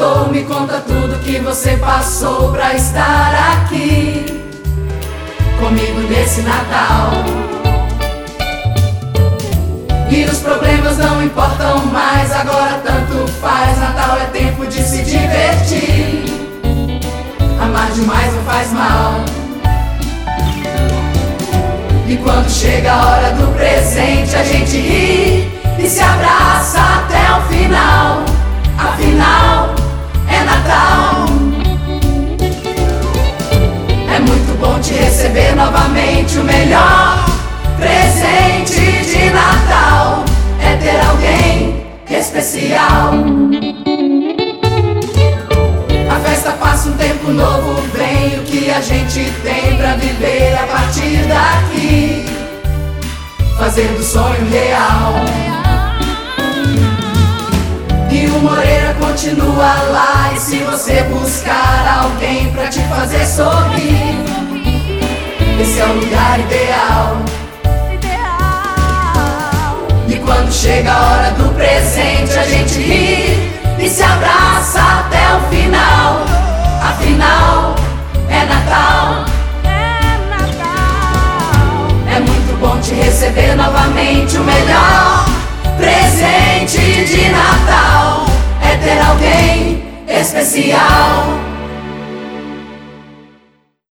favor, me conta tudo que você passou pra estar aqui comigo nesse Natal. E os problemas não importam mais, agora tanto faz. Natal é tempo de se divertir. Amar demais não faz mal. E quando chega a hora do presente, a gente o melhor presente de Natal. É ter alguém especial. A festa passa um tempo novo, vem o que a gente tem pra viver a partir daqui. Fazendo sonho real. E o Moreira continua lá. E se você buscar alguém pra é o lugar ideal. E quando chega a hora do presente, a gente ri e se abraça até o final. Afinal, é Natal. É muito bom te receber novamente o melhor presente de Natal. É ter alguém especial.